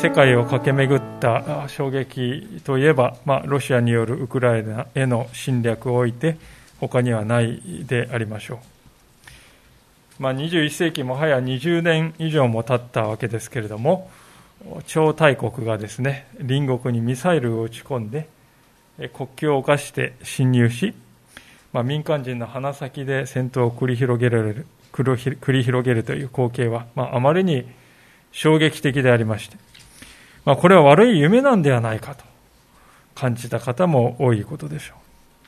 世界を駆け巡った衝撃といえば、まあ、ロシアによるウクライナへの侵略を置いて他にはないでありましょう、まあ、21世紀もはや20年以上も経ったわけですけれども超大国がですね隣国にミサイルを撃ち込んで国境を侵して侵入し、まあ、民間人の鼻先で戦闘を繰り広げられる繰り広げるという光景は、まあ、あまりに衝撃的でありまして、まあ、これは悪い夢なんではないかと感じた方も多いことでしょう。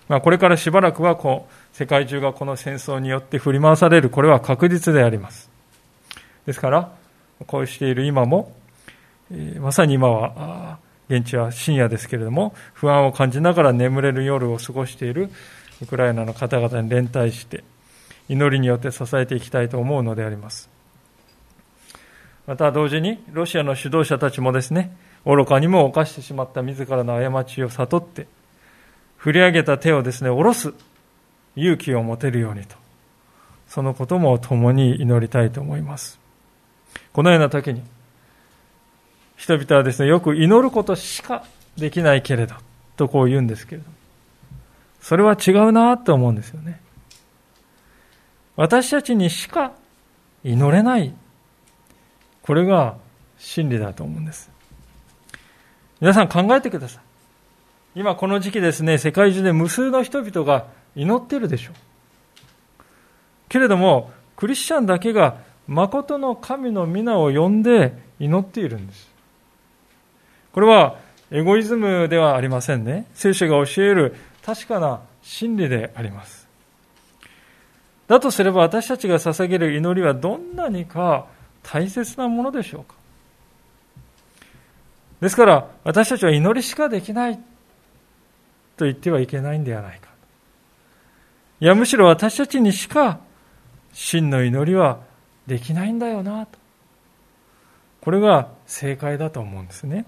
まあ、これからしばらくはこう世界中がこの戦争によって振り回される、これは確実であります。ですから、こうしている今も、えー、まさに今は、現地は深夜ですけれども、不安を感じながら眠れる夜を過ごしているウクライナの方々に連帯して、祈りによって支えていきたいと思うのであります。また同時にロシアの指導者たちもですね、愚かにも犯してしまった自らの過ちを悟って、振り上げた手をですね、下ろす勇気を持てるようにと、そのことも共に祈りたいと思います。このような時に、人々はですね、よく祈ることしかできないけれど、とこう言うんですけれども、それは違うなと思うんですよね。私たちにしか祈れないこれが真理だと思うんです。皆さん考えてください。今この時期ですね、世界中で無数の人々が祈っているでしょう。けれども、クリスチャンだけが誠の神の皆を呼んで祈っているんです。これはエゴイズムではありませんね。聖書が教える確かな真理であります。だとすれば私たちが捧げる祈りはどんなにか大切なものでしょうか？ですから私たちは祈りしかできないと言ってはいけないんではないか。いやむしろ私たちにしか真の祈りはできないんだよな。とこれが正解だと思うんですね。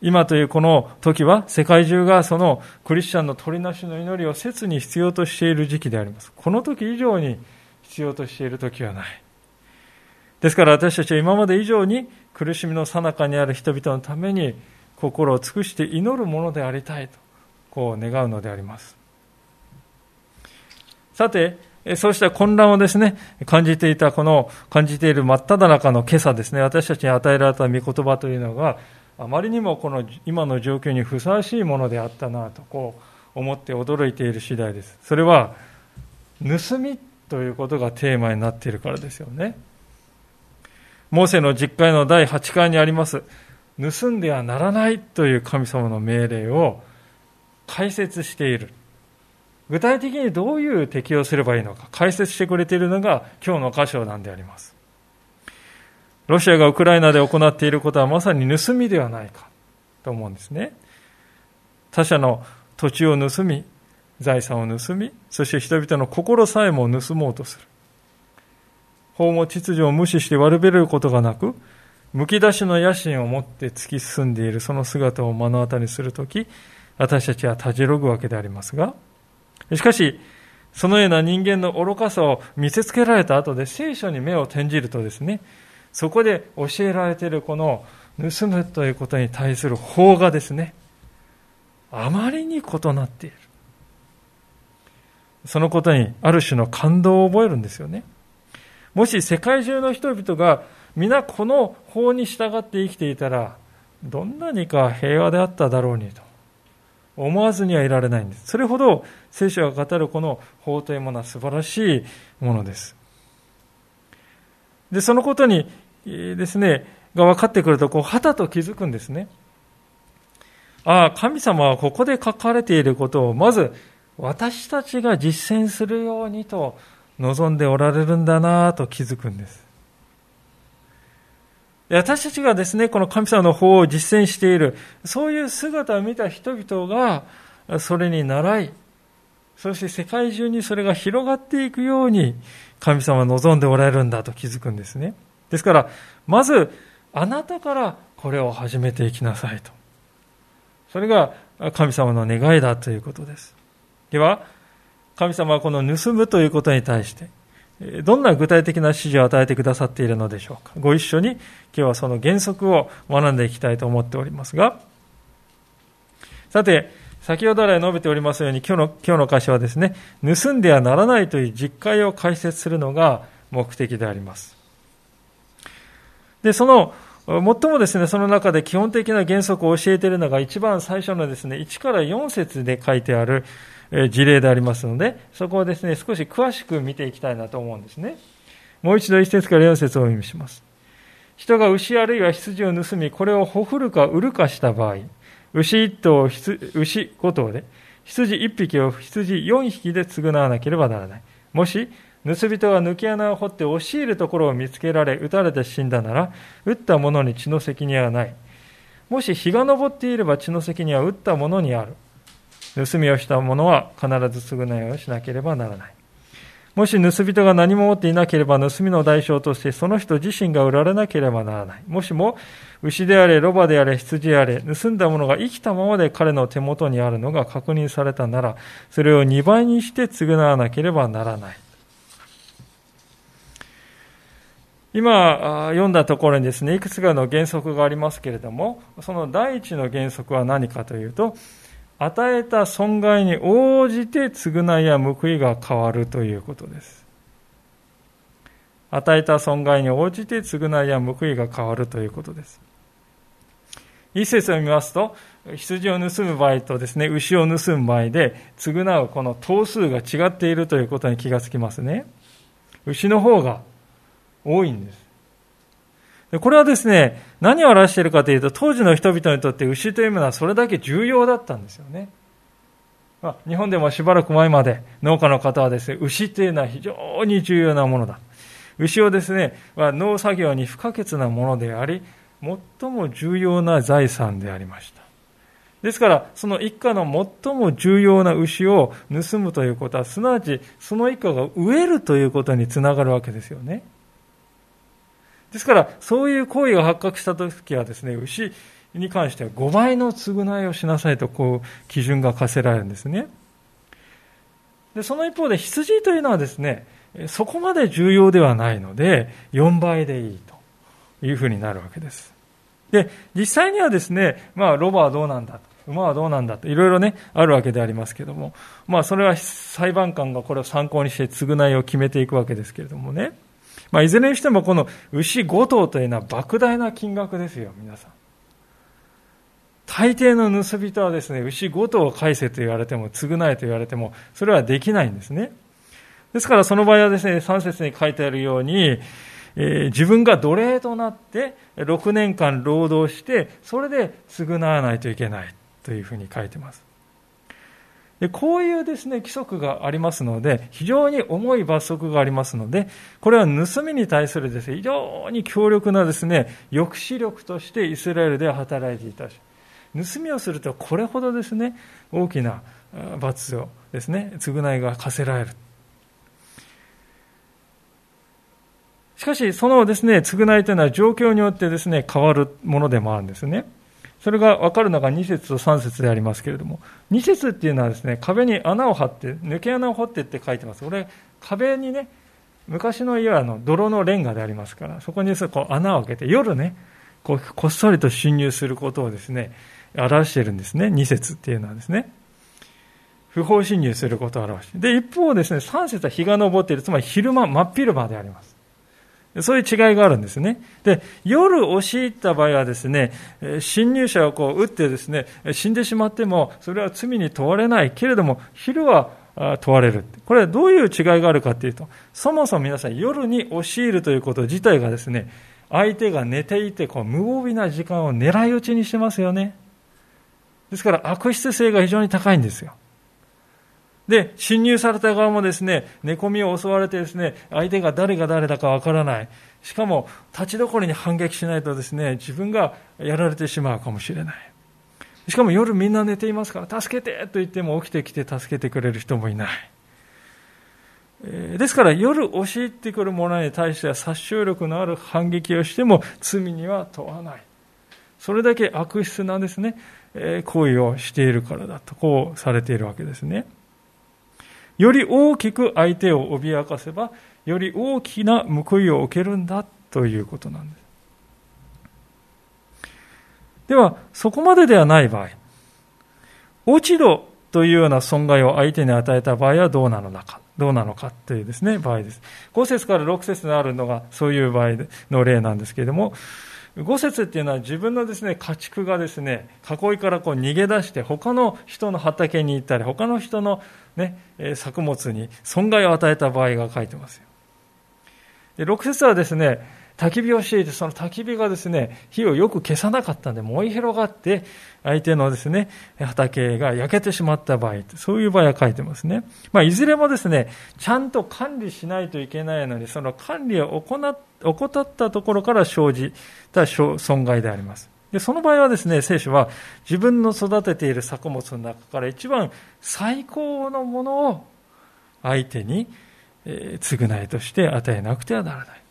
今というこの時は世界中がそのクリスチャンの取りなしの祈りを切に必要としている時期であります。この時以上に必要としている時はない。ですから私たちは今まで以上に苦しみの最中にある人々のために心を尽くして祈るものでありたいと、こう願うのであります。さて、そうした混乱をですね、感じていた、この、感じている真っ只中の今朝ですね、私たちに与えられた御言葉というのが、あまりにもこの今の状況にふさわしいものであったなと、こう思って驚いている次第です。それは、盗みということがテーマになっているからですよね。モーセの実会の第8回にあります、盗んではならないという神様の命令を解説している。具体的にどういう適用すればいいのか解説してくれているのが今日の箇所なんであります。ロシアがウクライナで行っていることはまさに盗みではないかと思うんですね。他者の土地を盗み、財産を盗み、そして人々の心さえも盗もうとする。法も秩序を無視して悪べることがなく、むき出しの野心を持って突き進んでいるその姿を目の当たりにするとき、私たちはたじろぐわけでありますが、しかし、そのような人間の愚かさを見せつけられた後で聖書に目を転じるとですね、そこで教えられているこの盗むということに対する法がですね、あまりに異なっている。そのことにある種の感動を覚えるんですよね。もし世界中の人々が皆この法に従って生きていたら、どんなにか平和であっただろうにと思わずにはいられないんです。それほど聖書が語るこの法というものは素晴らしいものです。で、そのことにですね、が分かってくると、こう、はたと気づくんですね。ああ、神様はここで書かれていることを、まず私たちが実践するようにと望んでおられるんだなと気づくんです。私たちがですね、この神様の法を実践している、そういう姿を見た人々が、それに習い、そして世界中にそれが広がっていくように、神様は望んでおられるんだと気づくんですね。ですから、まず、あなたからこれを始めていきなさいと。それが神様の願いだということです。では、神様はこの盗むということに対して、どんな具体的な指示を与えてくださっているのでしょうか。ご一緒に今日はその原則を学んでいきたいと思っておりますが、さて、先ほど来述べておりますように、今日の、今日の箇所はですね、盗んではならないという実会を解説するのが目的であります。で、その、最もですね、その中で基本的な原則を教えているのが一番最初のですね、1から4節で書いてある事例でありますので、そこをですね、少し詳しく見ていきたいなと思うんですね。もう一度1節から4節をお読みします。人が牛あるいは羊を盗み、これをほふるか売るかした場合、牛1頭、牛5頭で、羊1匹を羊4匹で償わなければならない。もし、盗人が抜け穴を掘って押し入るところを見つけられ、撃たれて死んだなら、撃った者に血の責任はない。もし日が昇っていれば血の責任は撃った者にある。盗みをした者は必ず償いをしなければならない。もし盗人が何も持っていなければ盗みの代償としてその人自身が売られなければならない。もしも牛であれ、ロバであれ、羊であれ、盗んだものが生きたままで彼の手元にあるのが確認されたなら、それを2倍にして償わなければならない。今読んだところにですね、いくつかの原則がありますけれども、その第一の原則は何かというと、与えた損害に応じて償いや報いが変わるということです。与えた損害に応じて償いや報いが変わるということです。一節を見ますと、羊を盗む場合とですね、牛を盗む場合で、償うこの頭数が違っているということに気がつきますね。牛の方が多いんです。これはですね、何を表しているかというと、当時の人々にとって牛というものはそれだけ重要だったんですよね。まあ、日本でもしばらく前まで農家の方はですね、牛というのは非常に重要なものだ。牛をですね、は農作業に不可欠なものであり、最も重要な財産でありました。ですから、その一家の最も重要な牛を盗むということは、すなわちその一家が飢えるということにつながるわけですよね。ですから、そういう行為が発覚したときはですね、牛に関しては5倍の償いをしなさいと、こう、基準が課せられるんですね。で、その一方で羊というのはですね、そこまで重要ではないので、4倍でいいというふうになるわけです。で、実際にはですね、まあ、ロバはどうなんだ馬はどうなんだと、いろいろね、あるわけでありますけども、まあ、それは裁判官がこれを参考にして償いを決めていくわけですけれどもね。まあ、いずれにしてもこの牛5頭というのは莫大な金額ですよ、皆さん。大抵の盗人はですね、牛5頭を返せと言われても、償えと言われても、それはできないんですね。ですからその場合はですね、3節に書いてあるように、えー、自分が奴隷となって6年間労働して、それで償わないといけないというふうに書いてます。でこういうですね、規則がありますので、非常に重い罰則がありますので、これは盗みに対するですね、非常に強力なですね、抑止力としてイスラエルでは働いていたし、盗みをするとこれほどですね、大きな罰をですね、償いが課せられる。しかし、そのですね、償いというのは状況によってですね、変わるものでもあるんですね。それが分かるのが2節と3節でありますけれども、2節っていうのはですね、壁に穴を張って、抜け穴を掘ってって書いてます。これ、壁にね、昔の家はの泥のレンガでありますから、そこにこ穴を開けて、夜ね、こうこっそりと侵入することをですね、表しているんですね、2節っていうのはですね。不法侵入することを表して。で、一方ですね、3節は日が昇っている、つまり昼間、真っ昼間であります。そういう違いがあるんですね。で、夜押し入った場合はですね、侵入者をこう撃ってですね、死んでしまっても、それは罪に問われないけれども、昼は問われる。これはどういう違いがあるかというと、そもそも皆さん夜に押し入るということ自体がですね、相手が寝ていてこう無防備な時間を狙い撃ちにしてますよね。ですから悪質性が非常に高いんですよ。で、侵入された側もですね、寝込みを襲われてですね、相手が誰が誰だかわからない。しかも、立ちどころに反撃しないとですね、自分がやられてしまうかもしれない。しかも夜みんな寝ていますから、助けてと言っても起きてきて助けてくれる人もいない。ですから夜押し入ってくる者に対しては殺傷力のある反撃をしても罪には問わない。それだけ悪質なですね、行為をしているからだと、こうされているわけですね。より大きく相手を脅かせば、より大きな報いを受けるんだということなんです。では、そこまでではない場合、落ち度というような損害を相手に与えた場合はどうなのか、どうなのかというですね、場合です。5節から6節にあるのがそういう場合の例なんですけれども、五節っていうのは自分のですね、家畜がですね、囲いからこう逃げ出して他の人の畑に行ったり、他の人のね、作物に損害を与えた場合が書いてますよ。で6節はですね、焚き火をしていて、その焚き火がですね、火をよく消さなかったんで燃え広がって、相手のですね、畑が焼けてしまった場合、そういう場合は書いてますね。まあ、いずれもですね、ちゃんと管理しないといけないのに、その管理を怠ったところから生じた損害であります。で、その場合はですね、聖書は自分の育てている作物の中から一番最高のものを相手に、償いとして与えなくてはならない。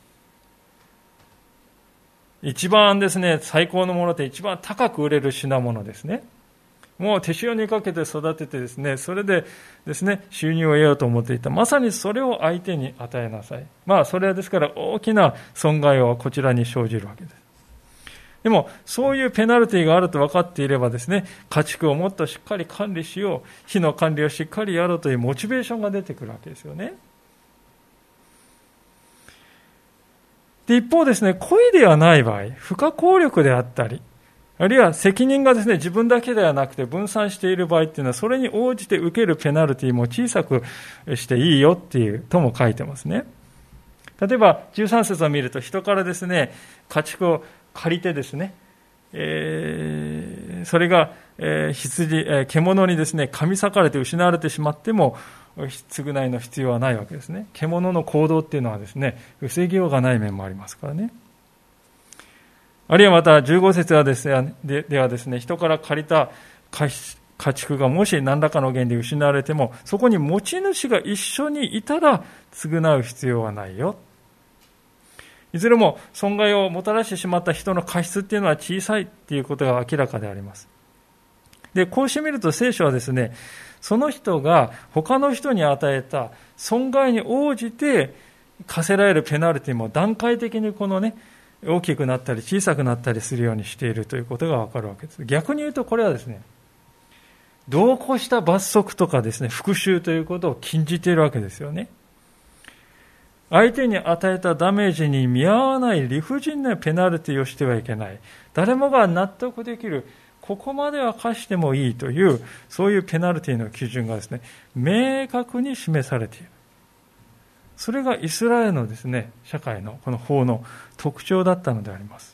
一番ですね、最高のものって一番高く売れる品物ですね。もう手塩にかけて育ててですね、それでですね、収入を得ようと思っていた。まさにそれを相手に与えなさい。まあ、それはですから大きな損害をこちらに生じるわけです。でも、そういうペナルティがあると分かっていればですね、家畜をもっとしっかり管理しよう、火の管理をしっかりやろうというモチベーションが出てくるわけですよね。で、一方ですね、故意ではない場合、不可抗力であったり、あるいは責任がですね、自分だけではなくて分散している場合っていうのは、それに応じて受けるペナルティも小さくしていいよっていうとも書いてますね。例えば、13節を見ると、人からですね、家畜を借りてですね、えー、それが、えー、羊、えー、獣にですね、噛み裂かれて失われてしまっても、償いの必要はないわけですね。獣の行動っていうのはですね、防ぎようがない面もありますからね。あるいはまた15節はですねでではですね、人から借りた家畜がもし何らかの原因で失われても、そこに持ち主が一緒にいたら償う必要はないよ。いずれも損害をもたらしてしまった人の過失っていうのは小さいっていうことが明らかであります。で、こうしてみると聖書はですね、その人が他の人に与えた損害に応じて課せられるペナルティも段階的にこのね、大きくなったり小さくなったりするようにしているということがわかるわけです。逆に言うとこれはですね、同行した罰則とかですね、復讐ということを禁じているわけですよね。相手に与えたダメージに見合わない理不尽なペナルティをしてはいけない。誰もが納得できるここまでは課してもいいという、そういうペナルティの基準がですね、明確に示されている。それがイスラエルのですね、社会のこの法の特徴だったのであります。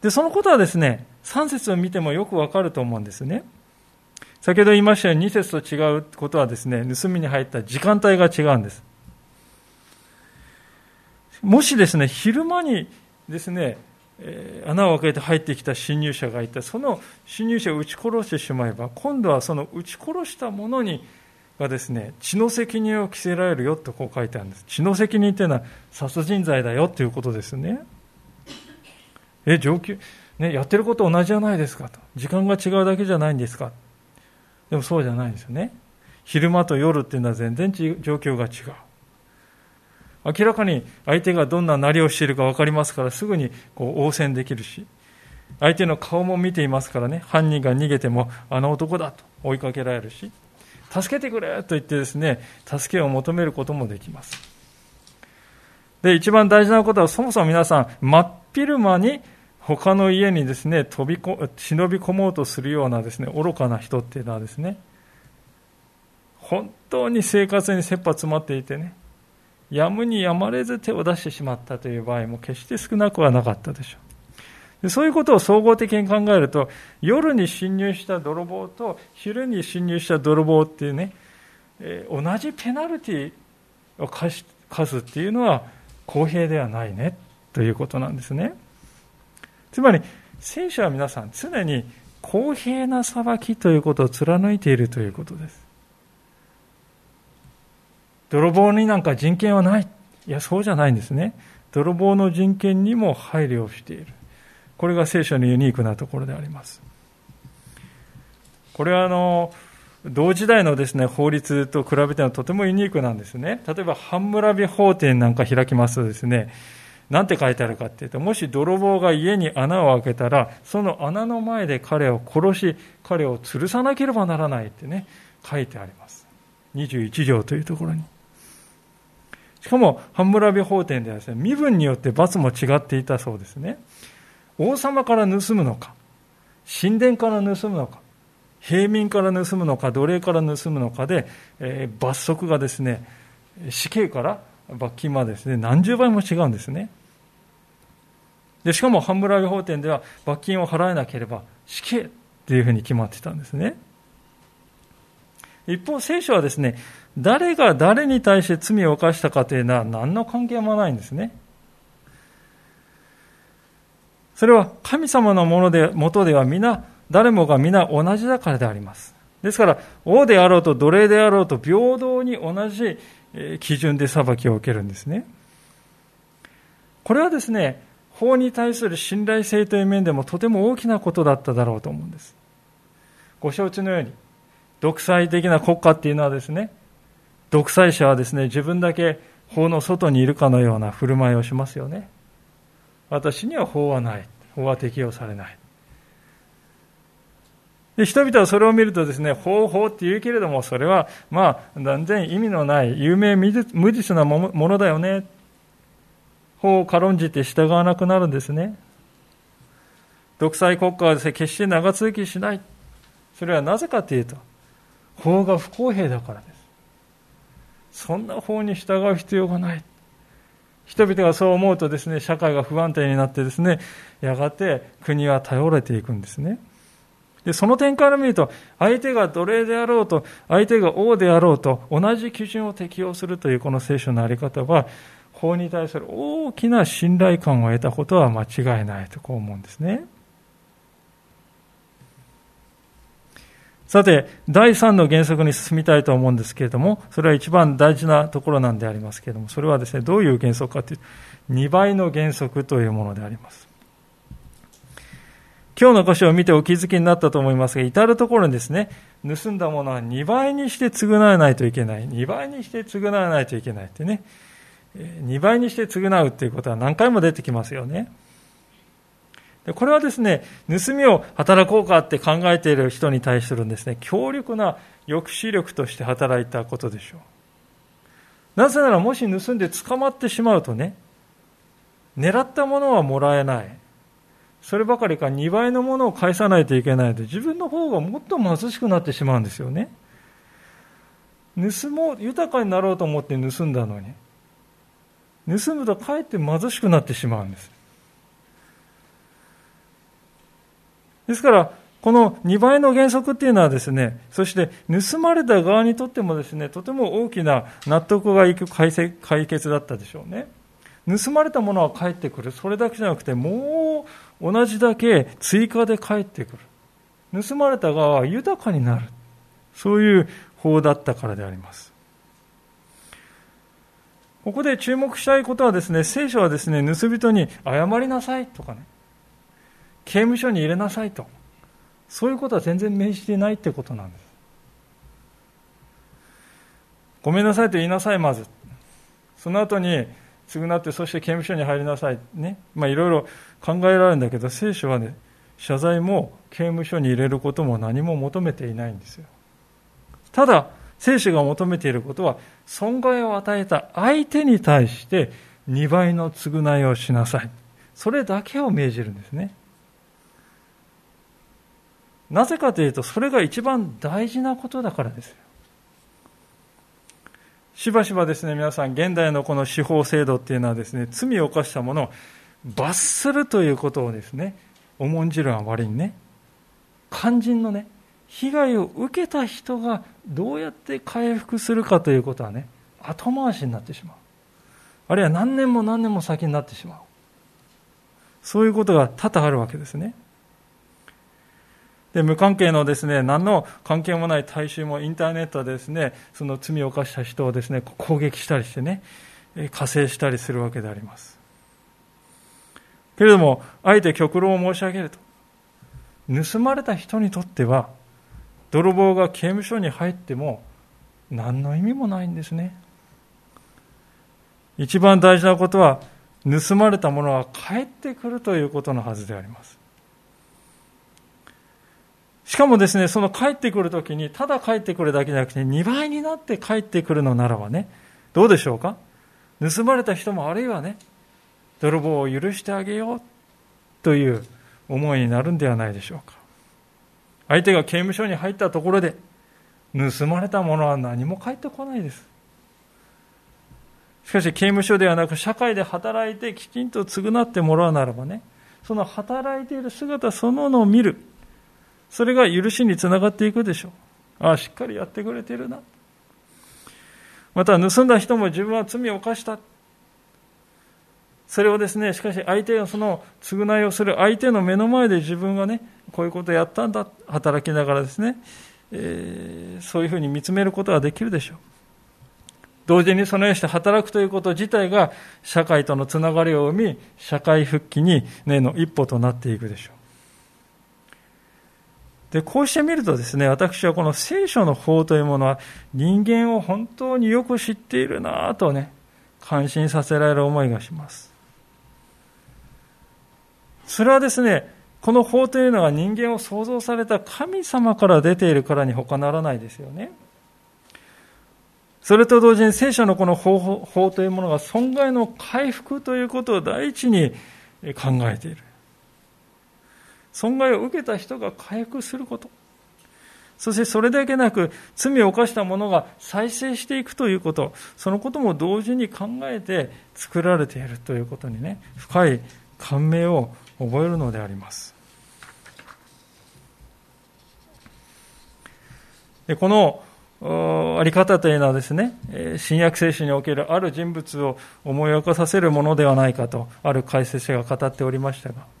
で、そのことはですね、3節を見てもよくわかると思うんですね。先ほど言いましたように2節と違うことはですね、盗みに入った時間帯が違うんです。もしですね、昼間にですね、穴を開けて入ってきた侵入者がいてその侵入者を撃ち殺してしまえば今度はその撃ち殺した者にがですね血の責任を着せられるよとこう書いてあるんです。血の責任というのは殺人罪だよということですね。え上級ねやってること同じじゃないですかと。時間が違うだけじゃないんですか。でもそうじゃないんですよね。昼間と夜っていうのは全然状況が違う。明らかに相手がどんななりをしているか分かりますからすぐにこう応戦できるし相手の顔も見ていますからね。犯人が逃げてもあの男だと追いかけられるし助けてくれと言ってですね助けを求めることもできます。で一番大事なことはそもそも皆さん真っ昼間に他の家にですね飛びこ忍び込もうとするようなですね愚かな人っていうのはですね本当に生活に切羽詰まっていてねやむにやまれず手を出してしまったという場合も決して少なくはなかったでしょう。そういうことを総合的に考えると、夜に侵入した泥棒と昼に侵入した泥棒っていうね、えー、同じペナルティを課すっていうのは公平ではないねということなんですね。つまり、聖書は皆さん常に公平な裁きということを貫いているということです。泥棒になんか人権はない。いや、そうじゃないんですね。泥棒の人権にも配慮をしている。これが聖書のユニークなところであります。これはあの、同時代のですね、法律と比べてはとてもユニークなんですね。例えば、ハンムラビ法典なんか開きますとですね、なんて書いてあるかっていうと、もし泥棒が家に穴を開けたら、その穴の前で彼を殺し、彼を吊るさなければならないってね、書いてあります。21条というところに。しかも、ハンムラビ法典ではですね、身分によって罰も違っていたそうですね。王様から盗むのか、神殿から盗むのか、平民から盗むのか、奴隷から盗むのかで、えー、罰則がですね、死刑から罰金までですね、何十倍も違うんですね。で、しかも、ハンブラビ法典では罰金を払えなければ死刑っていうふうに決まってたんですね。一方、聖書はですね、誰が誰に対して罪を犯したかというのは何の関係もないんですね。それは神様のもので、もとでは皆、誰もが皆同じだからであります。ですから、王であろうと奴隷であろうと平等に同じ基準で裁きを受けるんですね。これはですね、法に対する信頼性という面でもとても大きなことだっただろうと思うんです。ご承知のように、独裁的な国家っていうのはですね、独裁者はですね、自分だけ法の外にいるかのような振る舞いをしますよね。私には法はない。法は適用されない。で人々はそれを見るとですね、法法って言うけれども、それは、まあ、断然意味のない、有名無実なものだよね。法を軽んじて従わなくなるんですね。独裁国家はですね、決して長続きしない。それはなぜかというと、法が不公平だからです。そんな法に従う必要がない。人々がそう思うとですね、社会が不安定になってですね、やがて国は頼れていくんですね。で、その点から見ると、相手が奴隷であろうと、相手が王であろうと、同じ基準を適用するというこの聖書のあり方は、法に対する大きな信頼感を得たことは間違いないとこう思うんですね。さて、第3の原則に進みたいと思うんですけれども、それは一番大事なところなんでありますけれども、それはですね、どういう原則かというと、2倍の原則というものであります。今日の箇所を見てお気づきになったと思いますが、至るところにですね、盗んだものは2倍にして償わないといけない。2倍にして償わないといけないってね。2倍にして償うっていうことは何回も出てきますよね。これはですね、盗みを働こうかって考えている人に対するですね、強力な抑止力として働いたことでしょう。なぜならもし盗んで捕まってしまうとね、狙ったものはもらえない。そればかりか2倍のものを返さないといけないので、自分の方がもっと貧しくなってしまうんですよね。盗もう、豊かになろうと思って盗んだのに、盗むとかえって貧しくなってしまうんです。ですから、この2倍の原則っていうのはですね、そして盗まれた側にとってもですね、とても大きな納得がいく解決だったでしょうね。盗まれたものは返ってくる。それだけじゃなくて、もう同じだけ追加で返ってくる。盗まれた側は豊かになる。そういう法だったからであります。ここで注目したいことはですね、聖書はですね、盗人に謝りなさいとかね、刑務所に入れなさいと。そういうことは全然命じていないってことなんです。ごめんなさいと言いなさい、まず。その後に、償って、そして刑務所に入りなさい。ね。まあ、いろいろ考えられるんだけど、聖書はね、謝罪も刑務所に入れることも何も求めていないんですよ。ただ、聖書が求めていることは、損害を与えた相手に対して2倍の償いをしなさい。それだけを命じるんですね。なぜかというと、それが一番大事なことだからです。しばしばですね、皆さん、現代のこの司法制度っていうのはですね、罪を犯した者を罰するということをですね、重んじるあまりにね肝心のね被害を受けた人がどうやって回復するかということはね後回しになってしまう。あるいは何年も何年も先になってしまう。そういうことが多々あるわけですね。で無関係のですね何の関係もない大衆もインターネットでですねその罪を犯した人をですね攻撃したりしてね加勢したりするわけであります。けれどもあえて極論を申し上げると盗まれた人にとっては泥棒が刑務所に入っても何の意味もないんですね。一番大事なことは盗まれたものは返ってくるということのはずであります。しかもですねその帰ってくるときにただ帰ってくるだけじゃなくて2倍になって帰ってくるのならばねどうでしょうか？盗まれた人もあるいはね泥棒を許してあげようという思いになるんではないでしょうか。相手が刑務所に入ったところで盗まれたものは何も返ってこないです。しかし刑務所ではなく社会で働いてきちんと償ってもらうならばねその働いている姿そのものを見る。それが許しにつながっていくでしょう。ああしっかりやってくれてるな。また盗んだ人も自分は罪を犯した。それをですねしかし相手のその償いをする相手の目の前で自分がねこういうことをやったんだ。働きながらですね、えー、そういうふうに見つめることができるでしょう。同時にそのようにして働くということ自体が社会とのつながりを生み社会復帰に、ね、の一歩となっていくでしょう。でこうしてみるとですね私はこの聖書の法というものは人間を本当によく知っているなとね感心させられる思いがしますそれはですねこの法というのは人間を創造された神様から出ているからに他ならないですよね。それと同時に聖書のこの法法というものが損害の回復ということを第一に考えている。損害を受けた人が回復すること。そしてそれだけなく罪を犯した者が再生していくということ、そのことも同時に考えて作られているということにね、深い感銘を覚えるのであります。でこのあり方というのはですね、新約聖書におけるある人物を思い起こさせるものではないかと、ある解説者が語っておりましたが、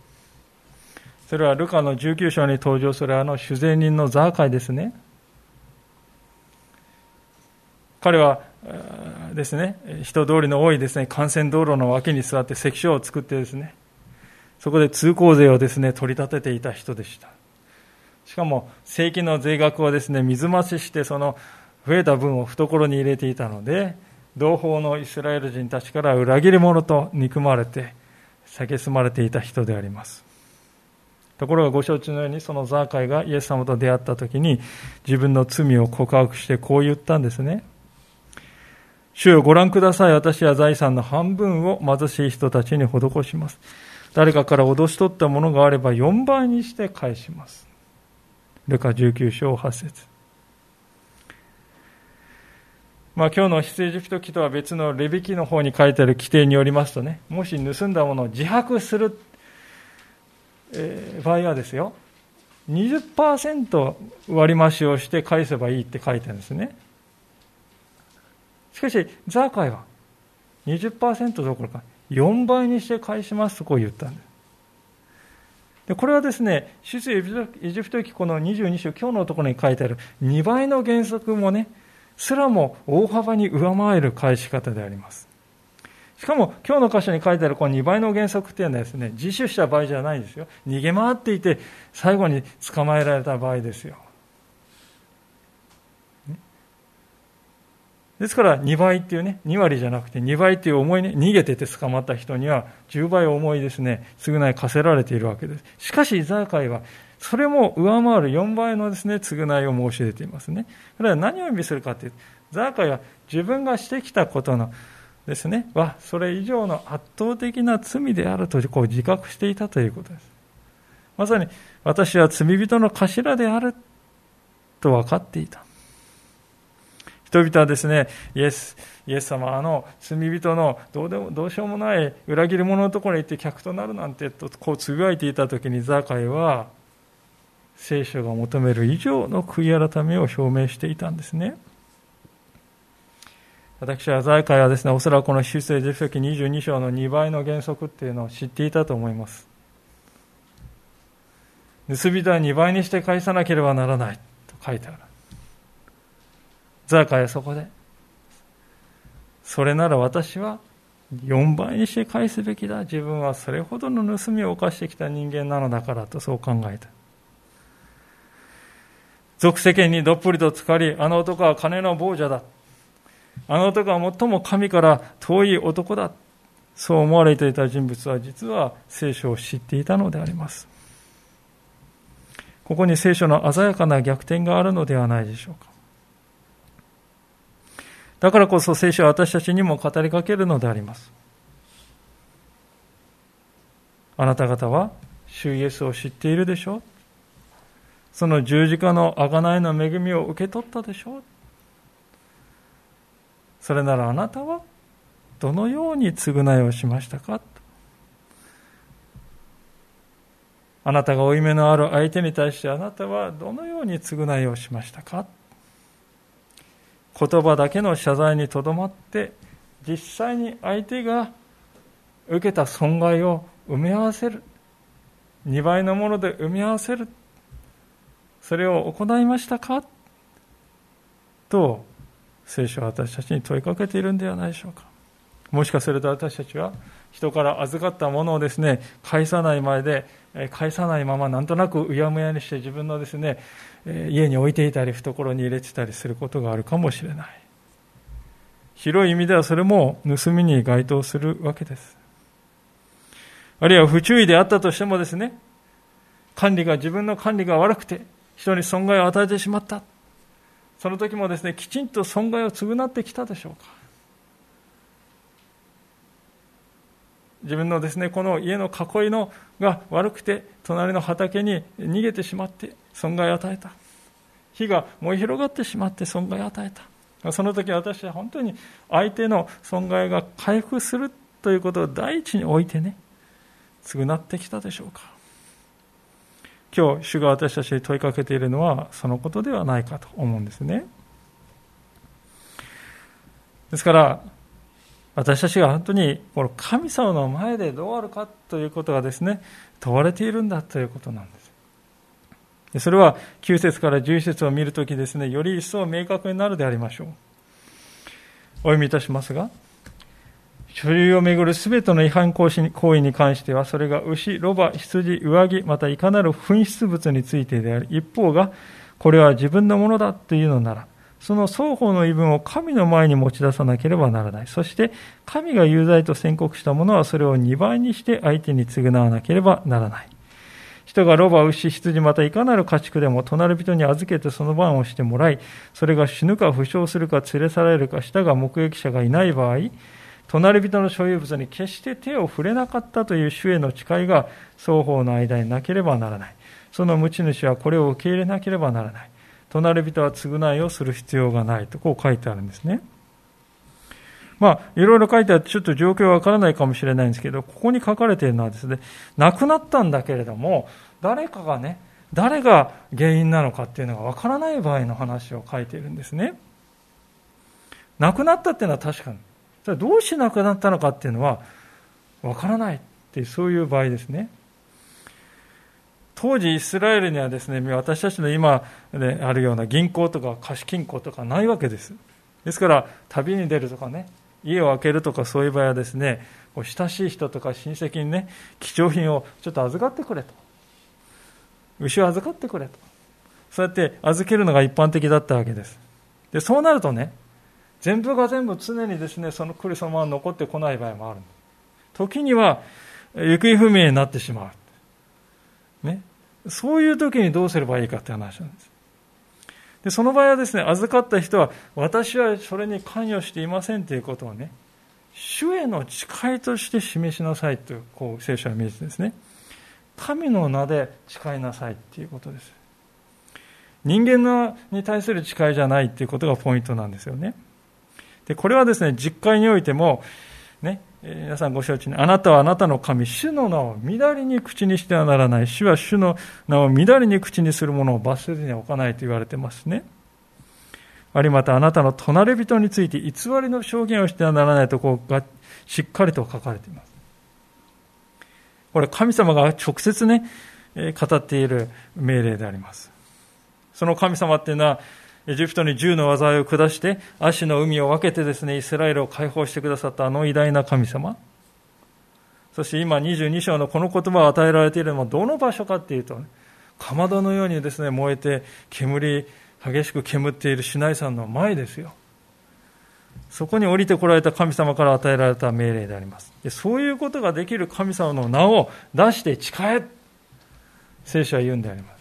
それはルカの19章に登場するあの主税人のザーカイですね。彼はですね、人通りの多いですね、幹線道路の脇に座って関所を作ってですね、そこで通行税をですね、取り立てていた人でした。しかも正規の税額をですね水増ししてその増えた分を懐に入れていたので同胞のイスラエル人たちから裏切り者と憎まれて蔑まれていた人でありますところがご承知のようにそのザーカイがイエス様と出会った時に自分の罪を告白してこう言ったんですね。主よご覧ください。私は財産の半分を貧しい人たちに施します。誰かから脅し取ったものがあれば4倍にして返します。ルカ19章8節。まあ、今日の出エジプト記とは別のレビ記の方に書いてある規定によりますとね、もし盗んだものを自白する、えー、場合はですよ、20%割増しをして返せばいいって書いてるんですね。しかし、ザーカイは20%どころか4倍にして返しますとこう言ったんです。でこれはですね、出エジプト記この22章、今日のところに書いてある2倍の原則もね、すらも大幅に上回る返し方であります。しかも今日の箇所に書いてあるこの2倍の原則っていうのはですね、自首した場合じゃないんですよ。逃げ回っていて最後に捕まえられた場合ですよ。ですから2倍っていうね、2割じゃなくて2倍っていう思いね、逃げてて捕まった人には10倍重いですね、償い課せられているわけです。しかし、イザー会は、それも上回る4倍のですね、償いを申し出ていますね。これは何を意味するかというと、ザーカイは自分がしてきたことのですね、は、それ以上の圧倒的な罪であるとこう自覚していたということです。まさに、私は罪人の頭であると分かっていた。人々はですね、イエス、イエス様、あの罪人のどうでもどうしようもない裏切り者のところに行って客となるなんてとこうつぶやいていたときにザーカイは聖書が求める以上の悔い改めを表明していたんですね。私はザーカイはですね、おそらくこの修正十書記22章の2倍の原則っていうのを知っていたと思います。盗人は2倍にして返さなければならないと書いてある。ザーカイはそこで、それなら私は4倍にして返すべきだ。自分はそれほどの盗みを犯してきた人間なのだからとそう考えた。俗世間にどっぷりと浸かり、あの男は金の亡者だ。あの男は最も神から遠い男だ。そう思われていた人物は実は聖書を知っていたのであります。ここに聖書の鮮やかな逆転があるのではないでしょうか。だからこそ聖書は私たちにも語りかけるのであります。あなた方は主イエスを知っているでしょうその十字架の贖いの恵みを受け取ったでしょうそれならあなたはどのように償いをしましたか？あなたが負い目のある相手に対してあなたはどのように償いをしましたか？言葉だけの謝罪にとどまって実際に相手が受けた損害を埋め合わせる。2倍のもので埋め合わせる。それを行いましたか？と聖書は私たちに問いかけているんではないでしょうか。もしかすると私たちは人から預かったものをですね返さない前で返さないままなんとなくうやむやにして自分のですね家に置いていたり懐に入れてたりすることがあるかもしれない。広い意味ではそれも盗みに該当するわけです。あるいは不注意であったとしてもですね管理が自分の管理が悪くて人に損害を与えてしまった。その時もですねきちんと損害を償ってきたでしょうか。自分のですねこの家の囲いのが悪くて隣の畑に逃げてしまって損害を与えた。火が燃え広がってしまって損害を与えた。その時私は本当に相手の損害が回復するということを第一に置いてね償ってきたでしょうか。今日主が私たちに問いかけているのはそのことではないかと思うんですねですから私たちが本当にこの神様の前でどうあるかということがですね、問われているんだということなんです。それは9節から11節を見るときですね、より一層明確になるでありましょう。お読みいたしますが、所有をめぐるすべての違反行為に関しては、それが牛、ロバ、羊、上着、またいかなる紛失物についてである。一方が、これは自分のものだというのなら、その双方の言い分を神の前に持ち出さなければならない。そして、神が有罪と宣告したものはそれを2倍にして相手に償わなければならない。人がロバ、牛、羊、またいかなる家畜でも隣人に預けてその番をしてもらい、それが死ぬか負傷するか連れ去られるかしたが目撃者がいない場合、隣人の所有物に決して手を触れなかったという主への誓いが双方の間になければならない。その持ち主はこれを受け入れなければならない。隣人は償いをする必要がないとこう書いてあるんですね。まあ、いろいろ書いてあってちょっと状況はわからないかもしれないんですけど、ここに書かれているのはですね、亡くなったんだけれども、誰かがね、誰が原因なのかっていうのがわからない場合の話を書いているんですね。亡くなったっていうのは確かに。どうして亡くなったのかっていうのはわからないっていうそういう場合ですね。当時イスラエルにはですね、私たちの今であるような銀行とか貸金庫とかないわけです。ですから、旅に出るとかね、家を開けるとかそういう場合はですね、親しい人とか親戚にね、貴重品をちょっと預かってくれと。牛を預かってくれと。そうやって預けるのが一般的だったわけです。で、そうなるとね、全部が全部常にですね、その来るそのまま残ってこない場合もある。時には、行方不明になってしまう。ね。そういう時にどうすればいいかって話なんです。で、その場合はですね、預かった人は、私はそれに関与していませんということをね、主への誓いとして示しなさいと、こう、聖書は見えてですね、神の名で誓いなさいっていうことです。人間のに対する誓いじゃないっていうことがポイントなんですよね。で、これはですね、実会においても、ね、皆さんご承知に、あなたはあなたの神、主の名を乱れに口にしてはならない。主は主の名を乱れに口にする者を罰せずには置かないと言われてますね。あるいはまたあなたの隣人について偽りの証言をしてはならないとこがしっかりと書かれています。これ神様が直接ね、語っている命令であります。その神様っていうのは、エジプトに銃の災いを下して、足の海を分けてですね、イスラエルを解放してくださったあの偉大な神様。そして今22章のこの言葉を与えられているのはどの場所かっていうと、ね、かまどのようにですね、燃えて煙激しく煙っているシナイ山の前ですよ。そこに降りてこられた神様から与えられた命令であります。でそういうことができる神様の名を出して誓え。聖書は言うんであります。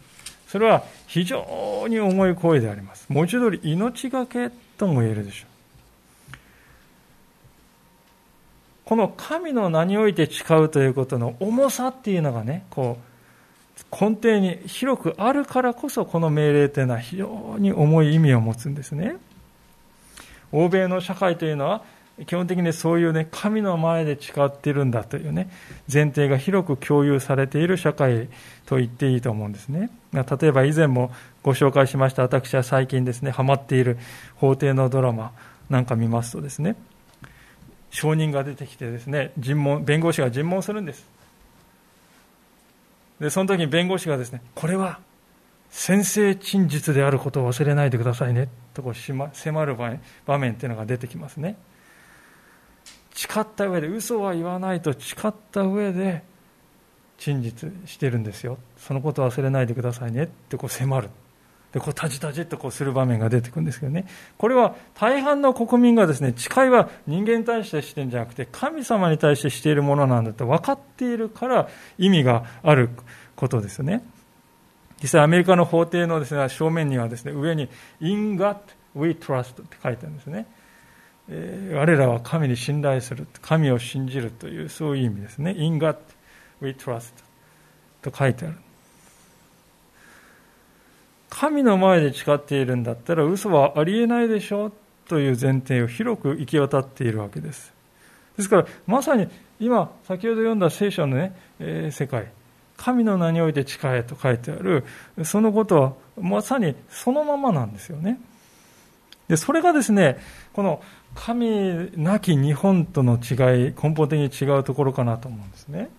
それは非常に重い声であります。文字通り命がけとも言えるでしょう。この神の名において誓うということの重さっていうのがね、こう、根底に広くあるからこそこの命令というのは非常に重い意味を持つんですね。欧米の社会というのは基本的にそういうね、神の前で誓っているんだというね、前提が広く共有されている社会と言っていいと思うんですね。例えば以前もご紹介しました私は最近ですね、ハマっている法廷のドラマなんか見ますとですね、証人が出てきてですね、尋問、弁護士が尋問するんです。で、その時に弁護士がですね、これは先制陳述であることを忘れないでくださいね、とこう迫る場面っていうのが出てきますね。誓った上で、嘘は言わないと誓った上で、陳実してるんですよ。そのことを忘れないでくださいねってこう迫る。で、こう、タジタジっとこうする場面が出てくるんですけどね。これは大半の国民がですね、誓いは人間に対してしてるんじゃなくて、神様に対してしているものなんだと分かっているから意味があることですよね。実際アメリカの法廷のですね、正面にはですね、上に In God we trust って書いてあるんですね。我らは神に信頼する、神を信じるという、そういう意味ですね。In God we trust と書いてある。神の前で誓っているんだったら嘘はありえないでしょうという前提を広く行き渡っているわけです。ですから、まさに今、先ほど読んだ聖書のね、えー、世界、神の名において誓えと書いてある、そのことはまさにそのままなんですよね。で、それがですね、この神なき日本との違い、根本的に違うところかなと思うんですね。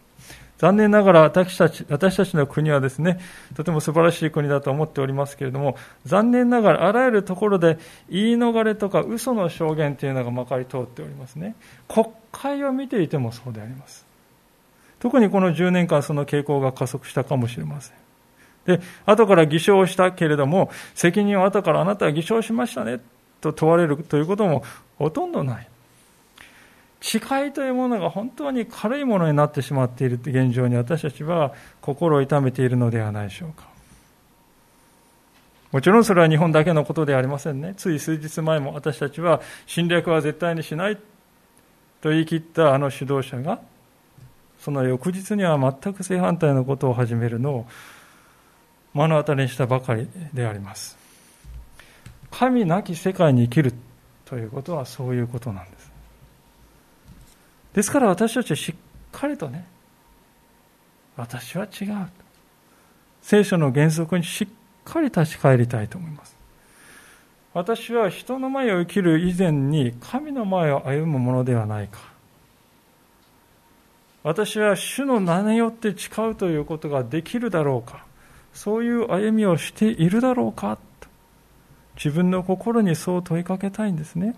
残念ながら私たち私たちの国はですね、とても素晴らしい国だと思っておりますけれども、残念ながらあらゆるところで言い逃れとか嘘の証言というのがまかり通っておりますね。国会を見ていてもそうであります。特にこの10年間その傾向が加速したかもしれません。で、後から偽証したけれども、責任を後からあなたは偽証しましたね、と問われるということもほとんどない。誓いというものが本当に軽いものになってしまっている現状に私たちは心を痛めているのではないでしょうか。もちろんそれは日本だけのことではありませんね。つい数日前も私たちは侵略は絶対にしないと言い切ったあの指導者が、その翌日には全く正反対のことを始めるのを目の当たりにしたばかりであります。神なき世界に生きるということはそういうことなんです。ですから私たちはしっかりとね、私は違う。聖書の原則にしっかり立ち返りたいと思います。私は人の前を生きる以前に神の前を歩むものではないか。私は主の名によって誓うということができるだろうか。そういう歩みをしているだろうか。自分の心にそう問いかけたいんですね。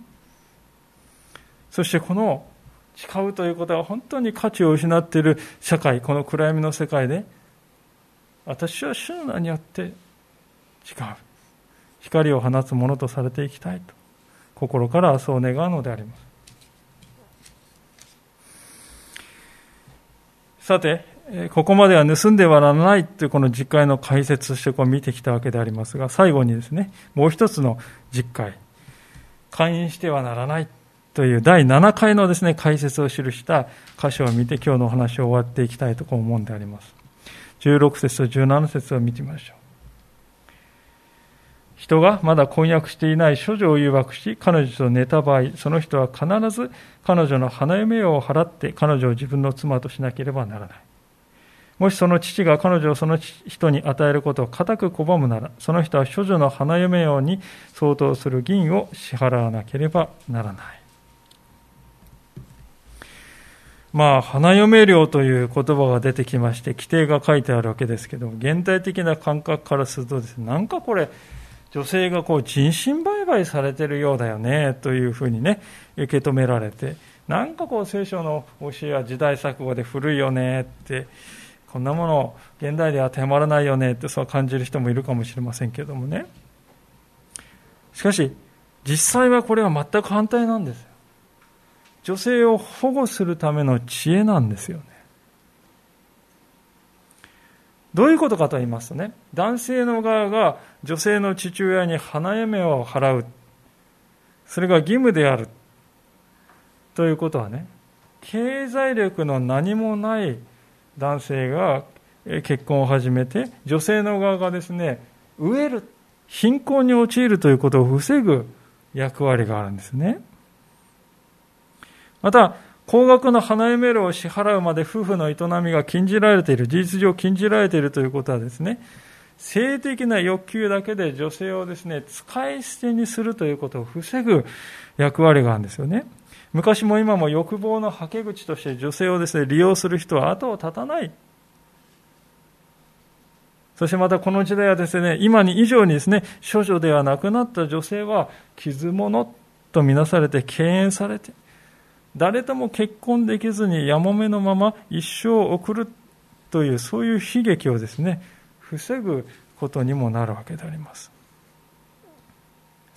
そしてこの誓うということは本当に価値を失っている社会、この暗闇の世界で、私は主の名によって誓う。光を放つものとされていきたいと、心からそう願うのであります。さて、ここまでは盗んではならないというこの実会の解説としてこう見てきたわけでありますが、最後にですね、もう一つの実会。会員してはならないという第7回のですね、解説を記した箇所を見て今日のお話を終わっていきたいと思うんであります。16節と17節を見てみましょう。人がまだ婚約していない処女を誘惑し、彼女と寝た場合、その人は必ず彼女の花嫁を払って彼女を自分の妻としなければならない。もしその父が彼女をその人に与えることを固く拒むなら、その人は処女の花嫁用に相当する銀を支払わなければならない。まあ、花嫁料という言葉が出てきまして、規定が書いてあるわけですけども、現代的な感覚からするとですね、なんかこれ、女性がこう人身売買されてるようだよね、というふうにね、受け止められて、なんかこう聖書の教えは時代錯誤で古いよねって、こんなもの現代では手まらないよねってそう感じる人もいるかもしれませんけどもね。しかし実際はこれは全く反対なんですよ。女性を保護するための知恵なんですよね。どういうことかと言いますとね男性の側が女性の父親に花嫁を払うそれが義務であるということはね経済力の何もない男性が結婚を始めて、女性の側がですね、飢える、貧困に陥るということを防ぐ役割があるんですね。また、高額な花嫁料を支払うまで夫婦の営みが禁じられている、事実上禁じられているということはですね、性的な欲求だけで女性をですね、使い捨てにするということを防ぐ役割があるんですよね。昔も今も欲望のはけ口として女性をですね、利用する人は後を絶たない。そしてまたこの時代はですね、今に以上にですね、処女ではなくなった女性は傷物とみなされて敬遠されて、誰とも結婚できずにやもめのまま一生を送るというそういう悲劇をですね、防ぐことにもなるわけであります。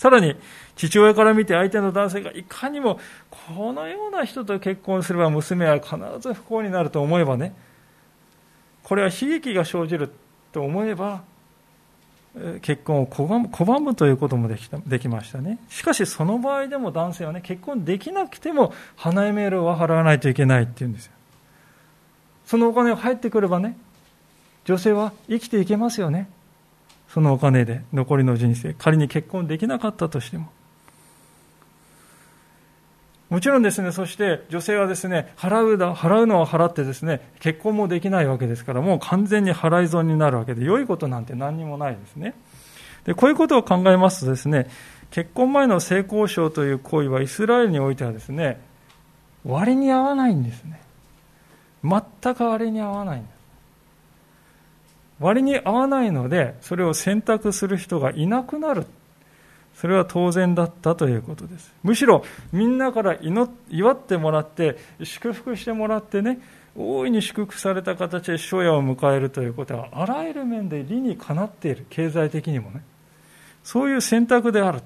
さらに、父親から見て相手の男性がいかにもこのような人と結婚すれば娘は必ず不幸になると思えばね、これは悲劇が生じると思えば、結婚を拒む拒むということもできたできましたね。しかしその場合でも男性はね、結婚できなくても花嫁料は払わないといけないって言うんですよ。そのお金が入ってくればね、女性は生きていけますよね。そのお金で残りの人生、仮に結婚できなかったとしても。もちろんですね、そして女性はですね、払うだ、払うのは払ってですね、結婚もできないわけですから、もう完全に払い損になるわけで、良いことなんて何にもないですね。で、こういうことを考えますとですね、結婚前の性交渉という行為はイスラエルにおいてはですね、割に合わないんですね。全く割に合わないんです。割に合わないので、それを選択する人がいなくなる。それは当然だったということです。むしろ、みんなから祝ってもらって、祝福してもらってね、大いに祝福された形で初夜を迎えるということは、あらゆる面で理にかなっている。経済的にもね。そういう選択である。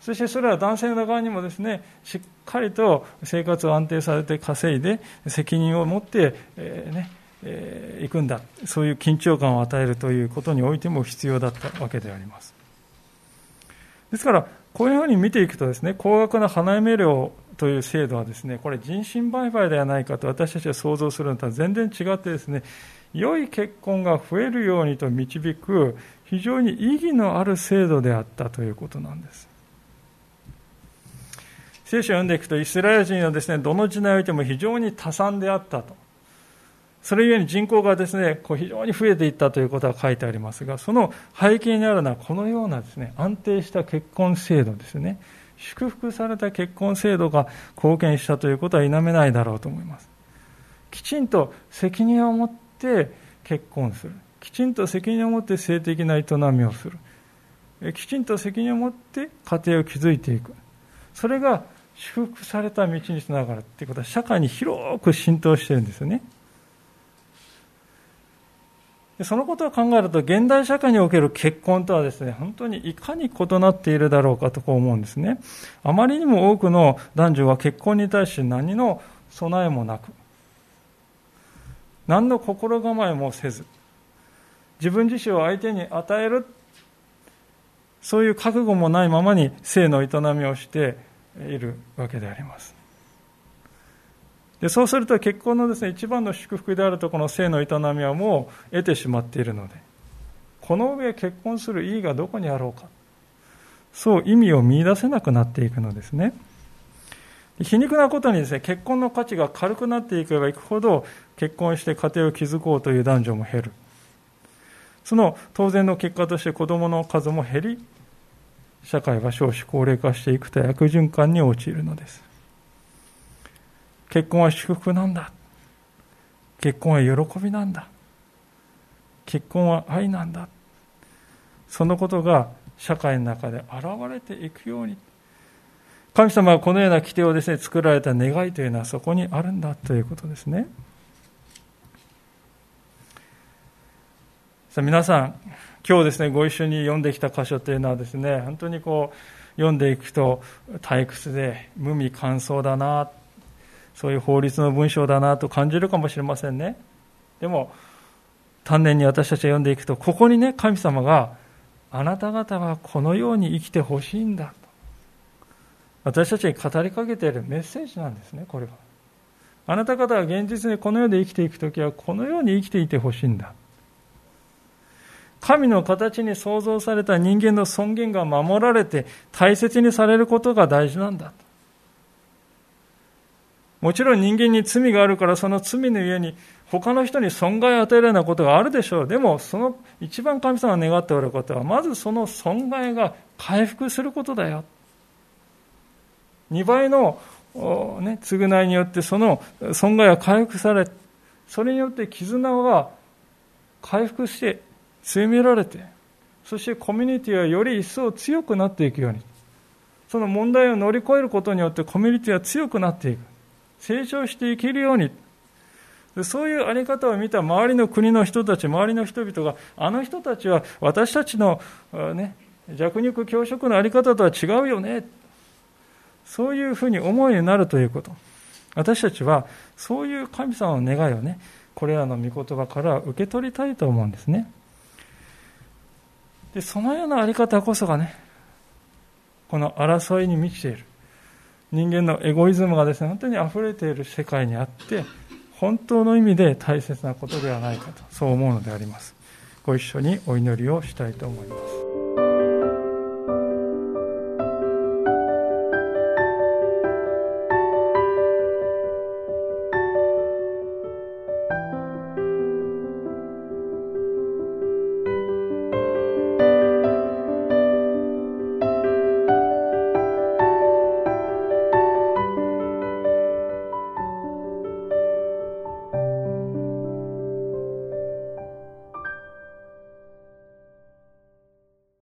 そしてそれは男性の側にもですね、しっかりと生活を安定されて稼いで、責任を持って、えー、ね、え、行くんだ。そういう緊張感を与えるということにおいても必要だったわけであります。ですからこういうふうに見ていくとですね高額な花嫁料という制度はですねこれ人身売買ではないかと私たちは想像するのとは全然違ってですね良い結婚が増えるようにと導く非常に意義のある制度であったということなんです。聖書を読んでいくとイスラエル人はですねどの時代においても非常に多産であったと。それゆえに人口がですね、こう非常に増えていったということが書いてありますが、その背景にあるのはこのようなですね、安定した結婚制度ですね。祝福された結婚制度が貢献したということは否めないだろうと思います。きちんと責任を持って結婚する。きちんと責任を持って性的な営みをする。きちんと責任を持って家庭を築いていく。それが祝福された道につながるということは社会に広く浸透しているんですよね。そのことを考えると、現代社会における結婚とはですね、本当にいかに異なっているだろうかとこう思うんですね。あまりにも多くの男女は結婚に対して何の備えもなく、何の心構えもせず、自分自身を相手に与える、そういう覚悟もないままに性の営みをしているわけであります。でそうすると結婚のですね一番の祝福であるとこの性の営みはもう得てしまっているのでこの上結婚する意義がどこにあろうか。そう意味を見出せなくなっていくのですね。皮肉なことにですね結婚の価値が軽くなっていけばいくほど結婚して家庭を築こうという男女も減る。その当然の結果として子供の数も減り社会は少子高齢化していくと悪循環に陥るのです。結婚は祝福なんだ。結婚は喜びなんだ。結婚は愛なんだ。そのことが社会の中で現れていくように。神様はこのような規定をですね作られた願いというのはそこにあるんだということですね。さあ皆さん今日ですねご一緒に読んできた箇所というのはですね本当にこう読んでいくと退屈で無味乾燥だな。そういう法律の文章だなと感じるかもしれませんね。でも丹念に私たちが読んでいくとここにね神様があなた方はこのように生きてほしいんだと。私たちに語りかけているメッセージなんですねこれは。あなた方は現実にこの世で生きていくときはこのように生きていてほしいんだ。神の形に創造された人間の尊厳が守られて大切にされることが大事なんだと。もちろん人間に罪があるからその罪の上に他の人に損害を与えるようなことがあるでしょう。でもその一番神様が願っておることはまずその損害が回復することだよ。2倍の、ね、償いによってその損害が回復され、それによって絆が回復して強められて、そしてコミュニティはより一層強くなっていくように、その問題を乗り越えることによってコミュニティは強くなっていく。成長していけるようにそういうあり方を見た周りの国の人たち、周りの人々が、あの人たちは私たちの、ね、弱肉強食のあり方とは違うよね。そういうふうに思いになるということ。私たちはそういう神様の願いをね、これらの御言葉から受け取りたいと思うんですね。で、そのようなあり方こそがね、この争いに満ちている。人間のエゴイズムがですね、本当に溢れている世界にあって、本当の意味で大切なことではないかと、そう思うのであります。ご一緒にお祈りをしたいと思います。